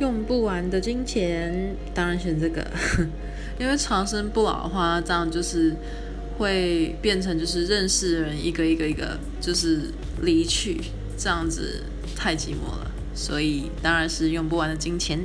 用不完的金钱当然选这个。因为长生不老的话这样就是会变成就是认识的人一个一个一个就是离去这样子太寂寞了。所以当然是用不完的金钱。